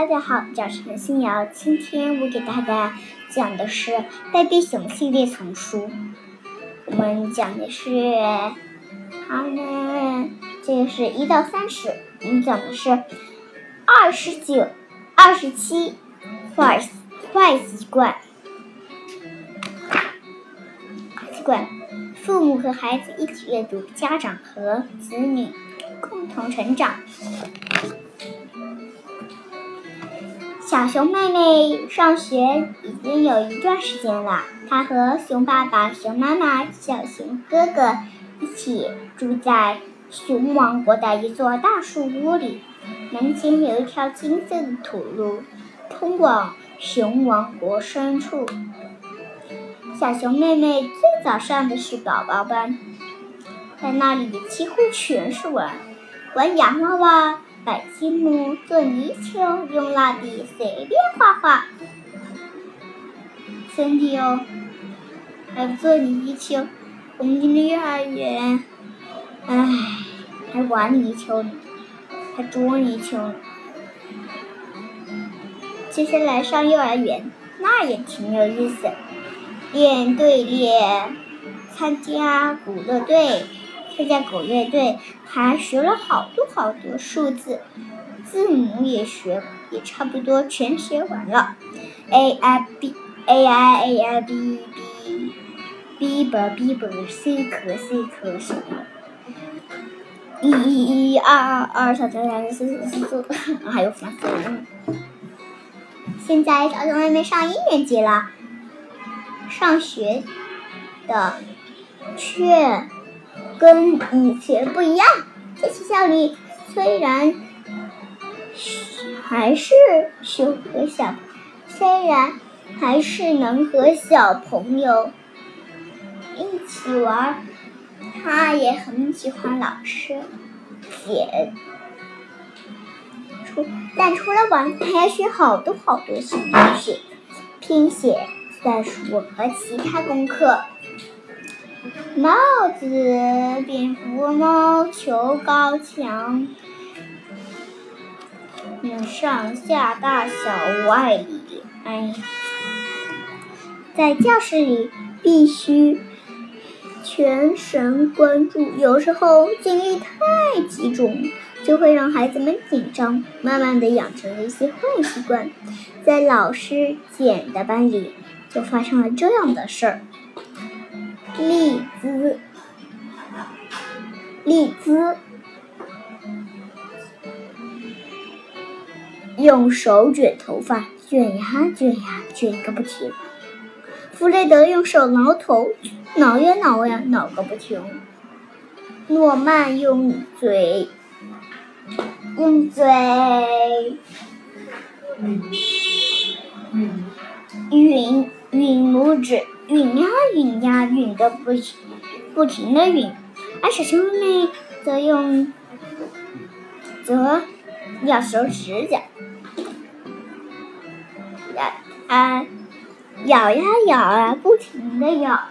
大家好，我是陈新瑶。今天我给大家讲的是《贝贝熊》系列丛书。我们讲的是，它呢，这个是一到三十。我们讲的是二十九、二十七坏坏习惯。习惯，父母和孩子一起阅读，家长和子女共同成长。小熊妹妹上学已经有一段时间了，她和熊爸爸、熊妈妈、小熊哥哥一起住在熊王国的一座大树屋里。门前有一条金色的土路，通往熊王国深处。小熊妹妹最早上的是宝宝班，在那里几乎全是玩，玩洋娃娃。摆积木、做泥鳅，用蜡笔随便画画。兄弟哦，还有做泥鳅。我们今天幼儿园，唉，还玩泥鳅呢，还捉泥鳅呢。接下来上幼儿园，那也挺有意思，练队列，参加鼓乐队。参加狗乐队，还学了好多好多数字，字母也学，也差不多全学完了。A I B A I A I B B B B B B C 可 C 可什么？一一一二二二三三三四四四，还有反分。现在小熊妹妹上一年级了，上学的却。跟以前不一样，在学校里虽然还是学和小，虽然还是能和小朋友一起玩，他也很喜欢老师，写，除但除了玩，他还学好多好多新东西，拼写、算术和其他功课。帽子、蝙蝠猫、球高墙，上下大小外里。哎，在教室里必须全神贯注，有时候精力太集中，就会让孩子们紧张，慢慢的养成了一些坏习惯。在老师简的班里，就发生了这样的事儿。丽兹，丽兹用手卷头发，卷呀卷呀卷个不停。弗雷德用手挠头，挠呀挠呀挠个不停。诺曼用嘴，用嘴，匀吮拇指。吮呀吮呀吮的不不停的吮，而小熊妹妹则用则咬手指甲，咬啊咬呀咬啊不停的咬，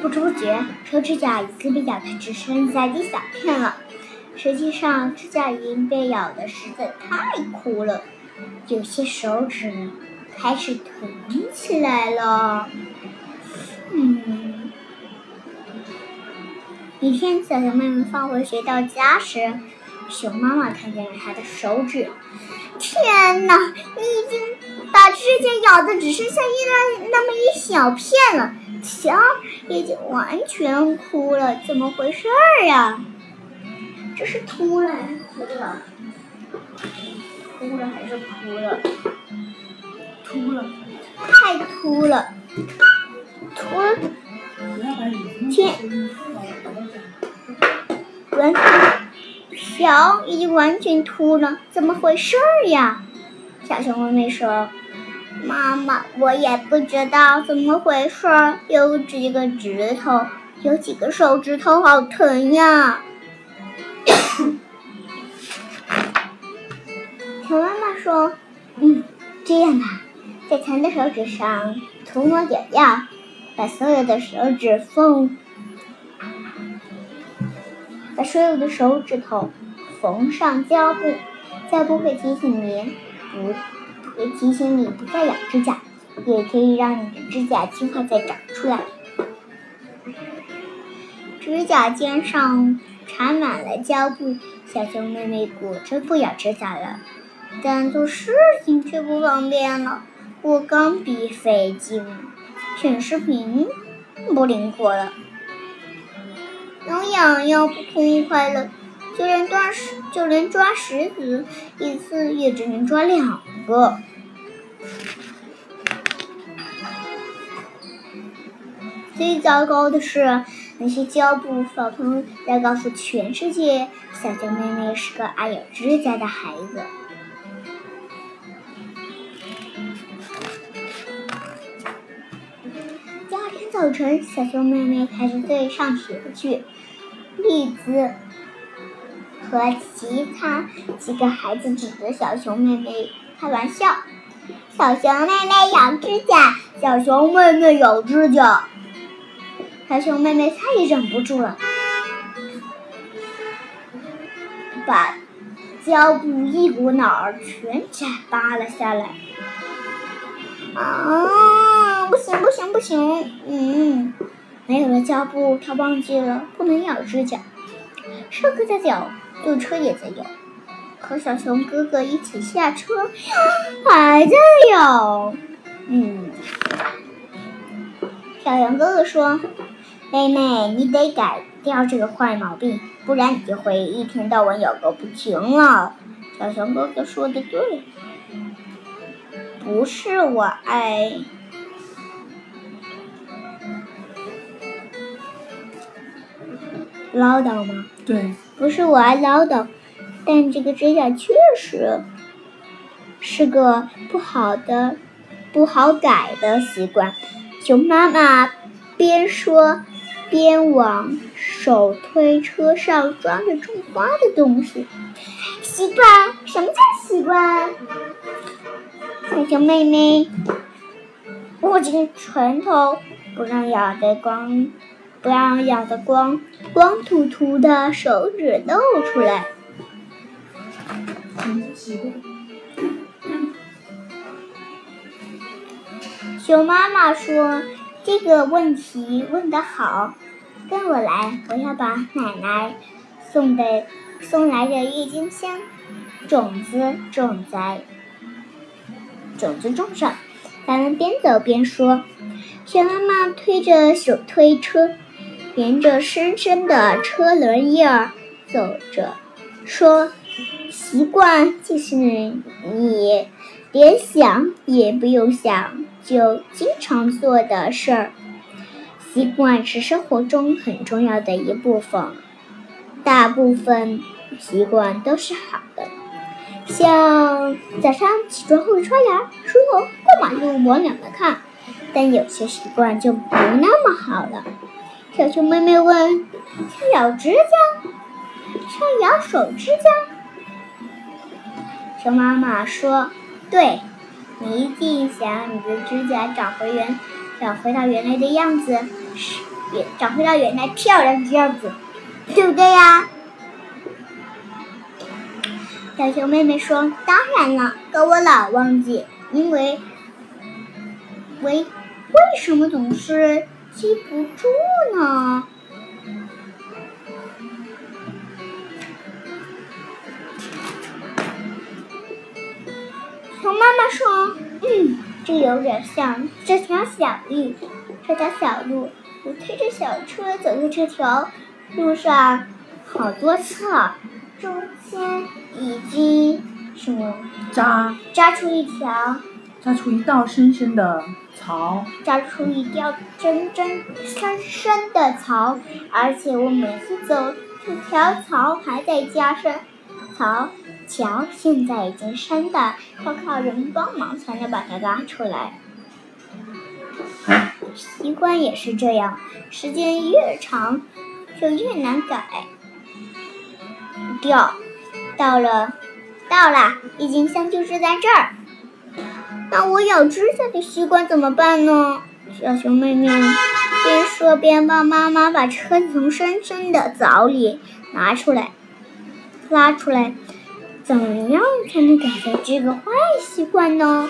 不知不觉手指甲已经被咬的只剩下一小片了。实际上，指甲印被咬的实在太枯了，有些手指开始疼起来了。嗯，一天，小熊妹妹放回学到家时，熊妈妈看见了她的手指。天哪，你已经把指甲咬的只剩下一那那么一小片了，瞧，已经完全枯了，怎么回事儿呀？这是秃了还是秃了？秃了还是秃了？秃了，太秃了，秃了，天，完，小已经完全秃了，怎么回事呀？小熊妹妹说：“妈妈，我也不知道怎么回事，有几个指头，有几个手指头好疼呀。”熊妈妈说：“嗯，这样吧，在蚕的手指上涂抹点药，把所有的手指缝。把所有的手指头缝上胶布，胶布会提醒你不，会提醒你不再咬指甲，也可以让你的指甲尽快再长出来。指甲尖上缠满了胶布，小熊妹妹果真不咬指甲了，但做事情却不方便了。我钢笔费劲，显示屏不灵活了。挠痒痒不痛快了，就连抓石，就连抓石子，一次也只能抓两个。最糟糕的是，那些胶布小朋友在告诉全世界，小熊妹妹是个爱咬指甲的孩子。早晨，小熊妹妹排着队上学去。栗子和其他几个孩子指着小熊妹妹开玩笑：“小熊妹妹咬指甲，小熊妹妹咬指甲。”小熊妹妹再也忍不住了，把胶布一股脑儿全摘扒了下来。啊，不行不行不行！嗯。没有了胶布，他忘记了不能咬指甲。上课在咬，坐车也在咬，和小熊哥哥一起下车，还在咬。嗯，小熊哥哥说：“妹妹，你得改掉这个坏毛病，不然你就会一天到晚咬个不停了。”小熊哥哥说的对，不是我爱。唠叨吗？对，不是我爱唠叨，但这个指甲确实是个不好的、不好改的习惯。熊妈妈边说边往手推车上装着种花的东西。习惯？什么叫习惯？小熊妹妹握紧拳头，不让咬的光。不让咬的光光秃秃的手指露出来。熊妈妈说：“这个问题问得好，跟我来，我要把奶奶送的送来的郁金香种子种在种子种上。”咱们边走边说。熊妈妈推着手推车。沿着深深的车轮印儿走着，说：“习惯就是你连想也不用想就经常做的事儿。习惯是生活中很重要的一部分，大部分习惯都是好的，像早上起床后刷牙、梳头、过马路往两边看。但有些习惯就不那么好了。”小熊妹妹问：“像咬指甲，像咬手指甲？”熊妈妈说：“对，你一定想让你的指甲长回原，长回到原来的样子，是也长回到原来漂亮的样子，对不对呀？”小熊妹妹说：“当然了，可我老忘记，因为为为什么总是？”记不住呢。熊妈妈说：“嗯，这有点像这条小路，这条小路，我推着小车走在这条路上好多次了，中间已经什么扎扎出一条。”扎出一道深深的槽，扎出一条真真深深的槽，而且我每次走，这条槽还在加深。槽桥现在已经深的要靠人帮忙才能把它拉出来。习惯也是这样，时间越长就越难改掉。到了，到了，郁金香就是在这儿。那我咬指甲的习惯怎么办呢？小熊妹妹边说边帮妈妈把车从深深的槽里拿出来，拉出来，怎么样才能改掉这个坏习惯呢？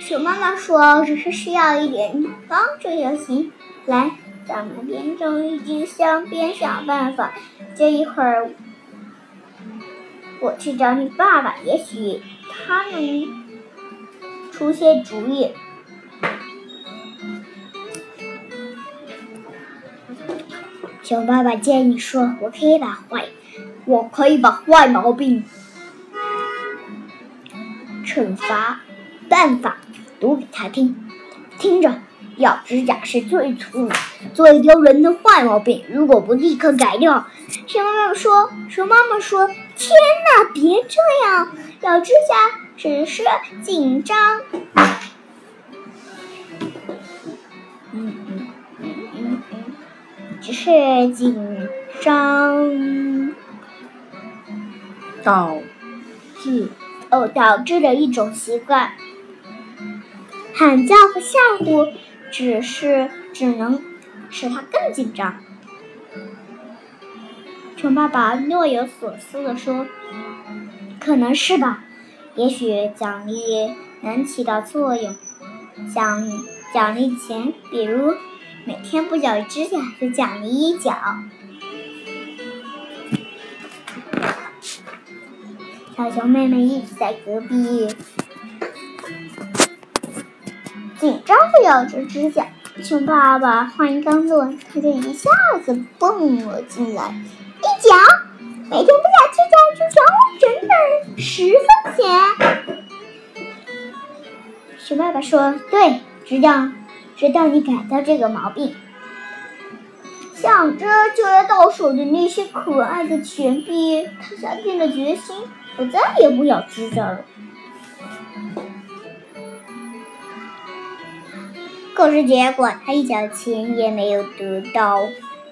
熊妈妈说：“只是需要一点帮助就行。来，咱们边种郁金香边想办法。这一会儿，我去找你爸爸，也许他能出些主意。”熊爸爸建议说：“我可以把坏，我可以把坏毛病惩罚办法。”读给他听，听着，咬指甲是最粗、最丢人的坏毛病。如果不立刻改掉，熊妈妈说：“熊妈妈说，天哪，别这样，咬指甲只是紧张。”嗯嗯嗯嗯嗯，只是紧张导致哦导致的一种习惯。喊叫和吓唬，只是只能使他更紧张。熊爸爸若有所思地说：“可能是吧，也许奖励能起到作用，像奖励钱，比如每天不咬指甲就奖励一角。”小熊妹妹一直在隔壁。紧张的咬着指甲，熊爸爸话音刚落，他就一下子蹦了进来，脚，每天不咬指甲就奖我整整十分钱。熊爸爸说：“对，直到直到你改掉这个毛病。”想着就要到手的那些可爱的钱币，他下定了决心，我再也不咬指甲了。可是结果，他一角钱也没有得到，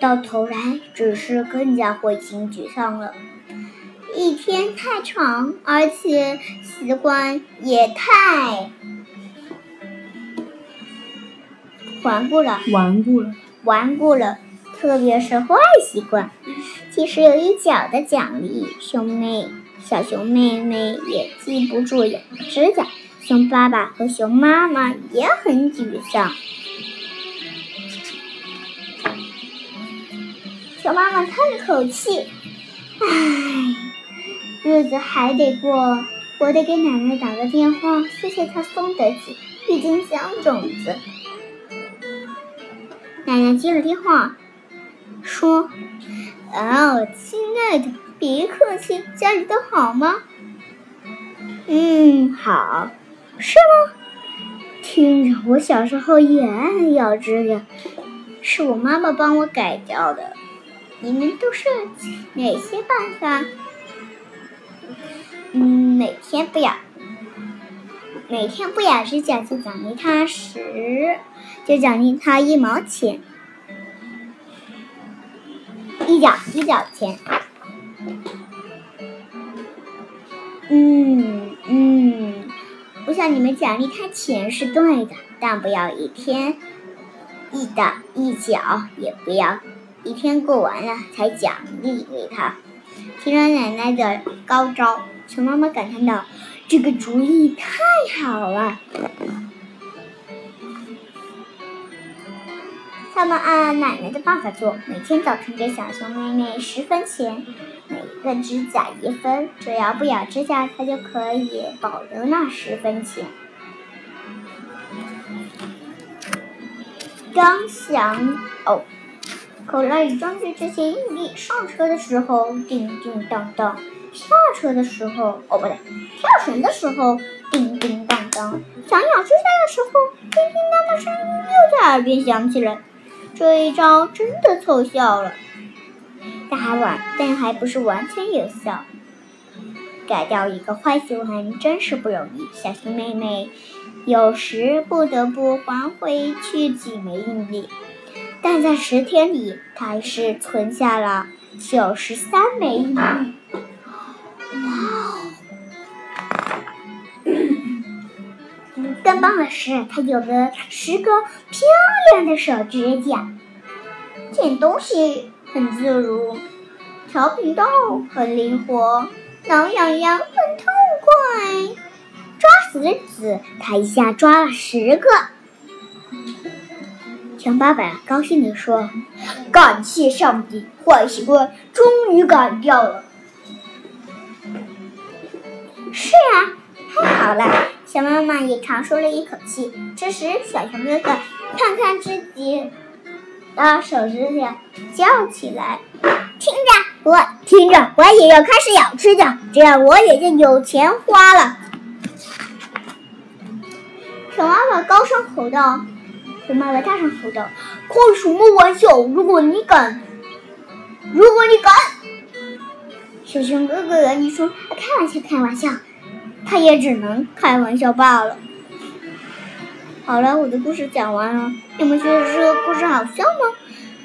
到头来只是更加灰心沮丧了。一天太长，而且习惯也太顽固了，顽固了，顽固了，特别是坏习惯。即使有一角的奖励，熊妹小熊妹妹也记不住咬指甲。熊爸爸和熊妈妈也很沮丧。熊妈妈叹了口气：“唉，日子还得过，我得给奶奶打个电话，谢谢她送的郁金香种子。”奶奶接了电话，说：“哦，亲爱的，别客气，家里都好吗？”“嗯，好。”是吗？听着，我小时候也爱咬指甲，是我妈妈帮我改掉的。你们都是哪些办法？嗯，每天不咬，每天不咬指甲就奖励他十，就奖励他一毛钱，一角一角钱。嗯嗯。我想你们奖励他钱是对的，但不要一天一的一角，也不要一天过完了才奖励给他。听了奶奶的高招，熊妈妈感叹道：“这个主意太好了。”他们按奶奶的办法做，每天早晨给小熊妹妹十分钱。每个指甲一分，只要不咬指甲，它就可以保留那十分钱。刚想哦，口袋里装着这些硬币。上车的时候叮叮当当，下车的时候哦不对，跳绳的时候叮叮当当，想咬指甲的时候叮叮当的声音又在耳边响起来。这一招真的奏效了。但还完，但还不是完全有效。改掉一个坏习惯真是不容易。小熊妹妹有时不得不还回去几枚硬币，但在十天里，他还是存下了九十三枚硬币。哇！更棒的是，他有了十个漂亮的手指甲，捡东西很自如，调皮豆很灵活，挠痒痒很痛快，抓石子他一下抓了十个。熊爸爸高兴地说：“感谢上帝，坏习惯终于改掉了。”是啊，太好了！小妈妈也长舒了一口气。这时，小熊哥哥看看自己的手指甲，叫起来：“听着，我听着，我也要开始咬指甲，这样我也就有钱花了。”小妈妈高声吼道：“熊妈妈大声吼道：‘开什么玩笑！如果你敢，如果你敢！’”小熊哥哥你说：“开玩笑，开玩笑。”他也只能开玩笑罢了。好了，我的故事讲完了。你们觉得这个故事好笑吗？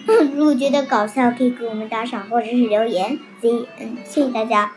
如果觉得搞笑，可以给我们打赏或者是留言。Z，嗯，谢谢大家。